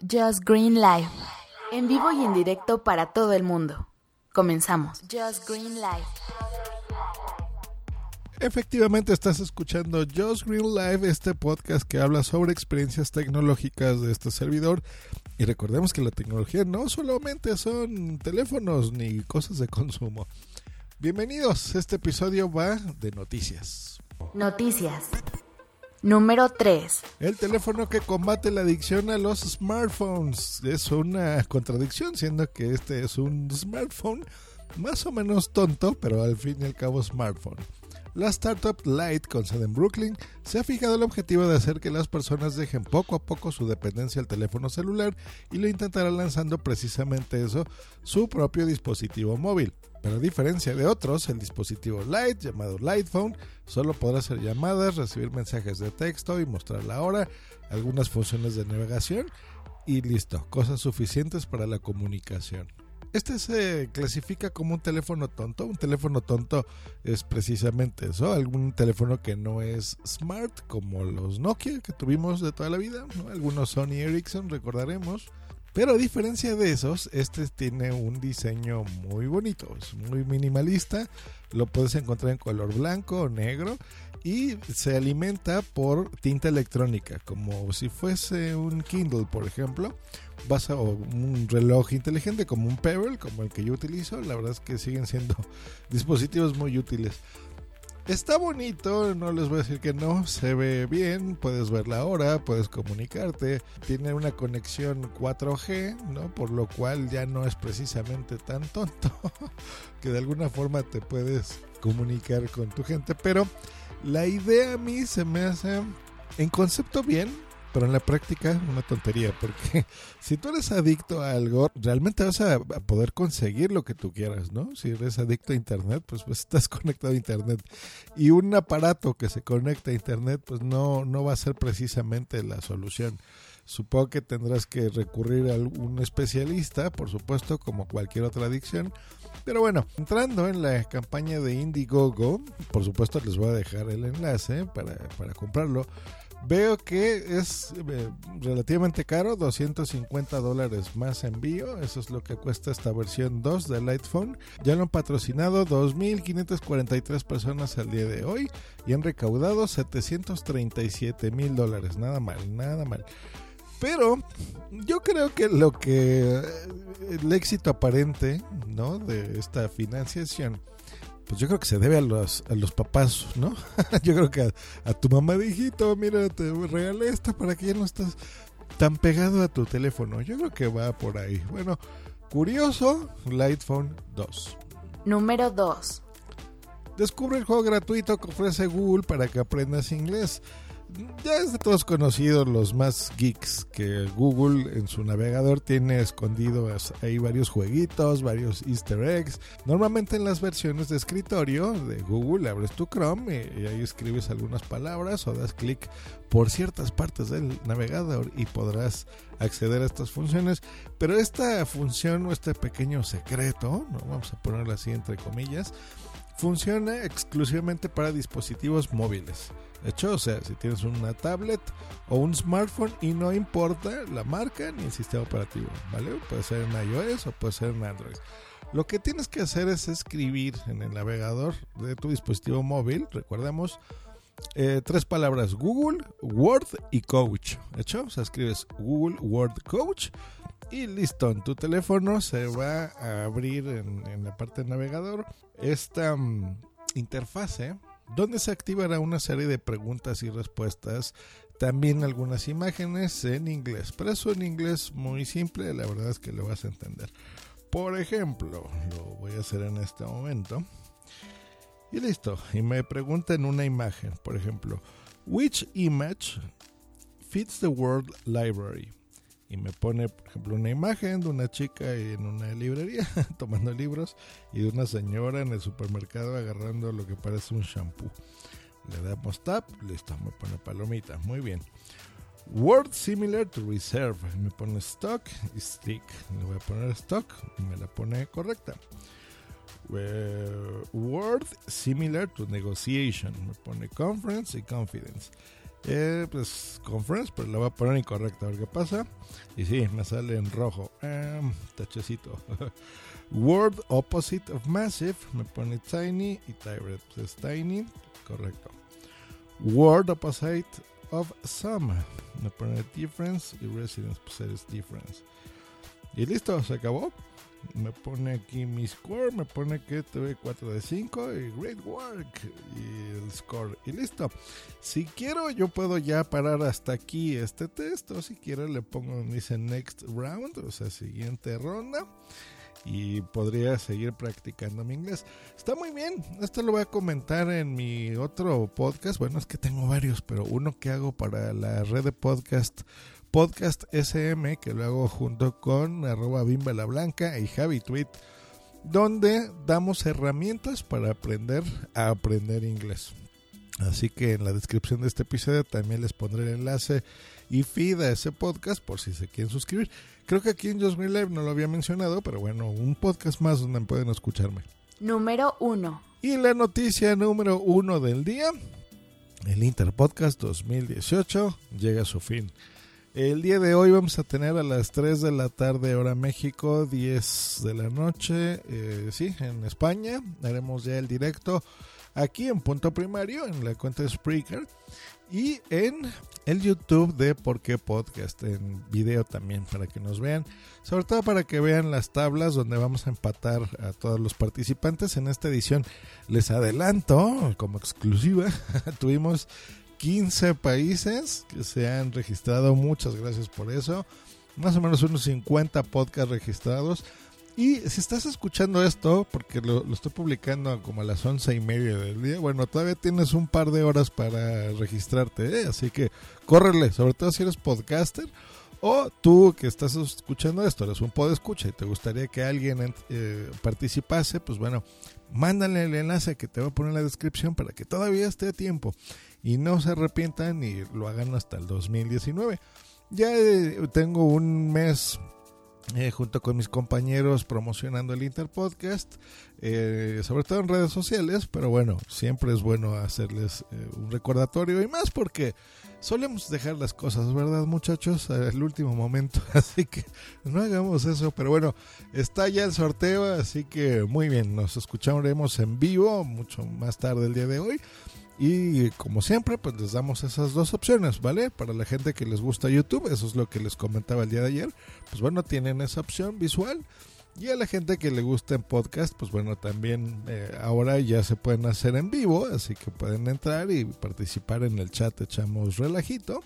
Just Green Live. En vivo y en directo para todo el mundo. Comenzamos. Just Green Live. Efectivamente estás escuchando Just Green Live, este podcast que habla sobre experiencias tecnológicas de este servidor. Y recordemos que la tecnología no solamente son teléfonos ni cosas de consumo. Bienvenidos, este episodio va de noticias. Noticias. Número 3. El teléfono que combate la adicción a los smartphones. Es una contradicción, siendo que este es un smartphone más o menos tonto, pero al fin y al cabo smartphone. La startup Light, con sede en Brooklyn, se ha fijado el objetivo de hacer que las personas dejen poco a poco su dependencia al teléfono celular y lo intentará lanzando precisamente eso, su propio dispositivo móvil. Pero a diferencia de otros, el dispositivo Light, llamado Light Phone, solo podrá hacer llamadas, recibir mensajes de texto y mostrar la hora, algunas funciones de navegación y listo, cosas suficientes para la comunicación. Este se clasifica como un teléfono tonto. Un teléfono tonto es precisamente eso, algún teléfono que no es smart como los Nokia que tuvimos de toda la vida, algunos Sony Ericsson recordaremos. Pero a diferencia de esos, este tiene un diseño muy bonito, es muy minimalista, lo puedes encontrar en color blanco o negro y se alimenta por tinta electrónica, como si fuese un Kindle, por ejemplo vas a un reloj inteligente como un Pebble, como el que yo utilizo, la verdad es que siguen siendo dispositivos muy útiles. Está bonito, no les voy a decir que no, se ve bien, puedes ver la hora, puedes comunicarte, tiene una conexión 4G, ¿no? Por lo cual ya no es precisamente tan tonto, que de alguna forma te puedes comunicar con tu gente, pero la idea a mí se me hace en concepto bien, pero en la práctica una tontería, porque si tú eres adicto a algo, realmente vas a, poder conseguir lo que tú quieras, ¿no? Si eres adicto a Internet, pues, pues estás conectado a Internet. Y un aparato que se conecta a Internet, pues no, no va a ser precisamente la solución. Supongo que tendrás que recurrir a un especialista, por supuesto, como cualquier otra adicción. Pero bueno, entrando en la campaña de Indiegogo, por supuesto les voy a dejar el enlace para, para comprarlo. Veo que es eh, relativamente caro, 250 dólares más envío. Eso es lo que cuesta esta versión 2 del iPhone. Ya lo han patrocinado 2.543 personas al día de hoy y han recaudado 737 mil dólares. Nada mal, nada mal. Pero yo creo que lo que eh, el éxito aparente ¿no? de esta financiación pues yo creo que se debe a los, a los papás, ¿no? yo creo que a, tu mamá dijito, mira, te regalé esta para que ya no estás tan pegado a tu teléfono. Yo creo que va por ahí. Bueno, curioso, Lightphone 2. Número 2. Descubre el juego gratuito que ofrece Google para que aprendas inglés ya es de todos conocidos los más geeks que Google en su navegador tiene escondidos ahí varios jueguitos, varios easter eggs. Normalmente en las versiones de escritorio de Google abres tu Chrome y, ahí escribes algunas palabras o das clic por ciertas partes del navegador y podrás acceder a estas funciones. Pero esta función o este pequeño secreto, ¿no? vamos a ponerlo así entre comillas, funciona exclusivamente para dispositivos móviles. De hecho, o sea, si tienes una tablet o un smartphone y no importa la marca ni el sistema operativo, ¿vale? Puede ser en iOS o puede ser en Android. Lo que tienes que hacer es escribir en el navegador de tu dispositivo móvil, recordemos, eh, tres palabras, Google, Word y Coach. ¿De hecho? O sea, escribes Google Word Coach y listo, en tu teléfono se va a abrir en, la parte del navegador esta mm, interfase donde se activará una serie de preguntas y respuestas, también algunas imágenes en inglés, pero eso en inglés muy simple, la verdad es que lo vas a entender. Por ejemplo, lo voy a hacer en este momento. Y listo, y me preguntan una imagen, por ejemplo, which image fits the word library? Y me pone, por ejemplo, una imagen de una chica en una librería tomando libros y de una señora en el supermercado agarrando lo que parece un shampoo. Le damos tap, listo, me pone palomita, muy bien. Word similar to reserve, me pone stock y stick. Le voy a poner stock y me la pone correcta. word similar to negotiation, me pone conference y confidence. Eh, pues Conference, pero la voy a poner incorrecta a ver qué pasa. Y sí, me sale en rojo. Um, tachecito. Word opposite of massive, me pone tiny y tyrant pues es tiny, correcto. Word opposite of some, me pone difference y residence pues es difference. Y listo, se acabó. Me pone aquí mi score, me pone que tuve 4 de 5 y great work score. Y listo. Si quiero yo puedo ya parar hasta aquí este test o si quiero le pongo dice next round, o sea, siguiente ronda. Y podría seguir practicando mi inglés. Está muy bien, esto lo voy a comentar en mi otro podcast, bueno es que tengo varios, pero uno que hago para la red de podcast Podcast SM, que lo hago junto con arroba Bimba la Blanca y Javi Tweet, donde damos herramientas para aprender a aprender inglés. Así que en la descripción de este episodio también les pondré el enlace y feed a ese podcast por si se quieren suscribir. Creo que aquí en Just Live no lo había mencionado, pero bueno, un podcast más donde pueden escucharme. Número 1. Y la noticia número uno del día, el Interpodcast 2018 llega a su fin. El día de hoy vamos a tener a las 3 de la tarde hora México, 10 de la noche, eh, sí, en España. Haremos ya el directo aquí en Punto Primario, en la cuenta de Spreaker y en el YouTube de Por qué Podcast, en video también, para que nos vean, sobre todo para que vean las tablas donde vamos a empatar a todos los participantes. En esta edición les adelanto, como exclusiva, tuvimos 15 países que se han registrado. Muchas gracias por eso. Más o menos unos 50 podcasts registrados. Y si estás escuchando esto, porque lo, estoy publicando como a las once y media del día, bueno, todavía tienes un par de horas para registrarte, ¿eh? así que córrele, sobre todo si eres podcaster o tú que estás escuchando esto, eres un pod escucha y te gustaría que alguien eh, participase, pues bueno, mándale el enlace que te voy a poner en la descripción para que todavía esté a tiempo y no se arrepientan y lo hagan hasta el 2019. Ya eh, tengo un mes eh, junto con mis compañeros promocionando el Interpodcast, eh, sobre todo en redes sociales, pero bueno, siempre es bueno hacerles un recordatorio y más porque solemos dejar las cosas, ¿verdad muchachos? Al último momento, así que no hagamos eso, pero bueno, está ya el sorteo, así que muy bien, nos escucharemos en vivo mucho más tarde el día de hoy. Y como siempre, pues les damos esas dos opciones, ¿vale? Para la gente que les gusta YouTube, eso es lo que les comentaba el día de ayer, pues bueno, tienen esa opción visual. Y a la gente que le gusta en podcast, pues bueno, también eh, ahora ya se pueden hacer en vivo, así que pueden entrar y participar en el chat, echamos relajito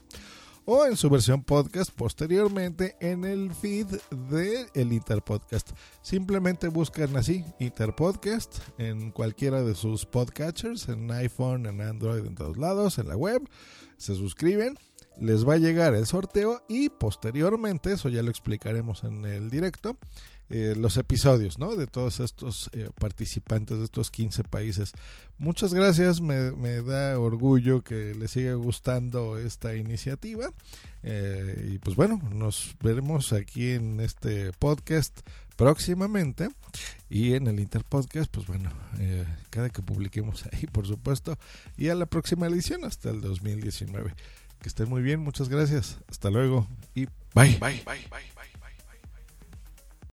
o en su versión podcast posteriormente en el feed de el Interpodcast. Simplemente buscan así Interpodcast en cualquiera de sus podcatchers, en iPhone, en Android, en todos lados, en la web, se suscriben les va a llegar el sorteo y posteriormente, eso ya lo explicaremos en el directo, eh, los episodios ¿no? de todos estos eh, participantes de estos 15 países. Muchas gracias, me, da orgullo que les siga gustando esta iniciativa. Eh, y pues bueno, nos veremos aquí en este podcast próximamente y en el Interpodcast, pues bueno, cada que publiquemos ahí, por supuesto, y a la próxima edición hasta el 2019. Que estén muy bien, muchas gracias. Hasta luego y bye. Bye, bye, bye.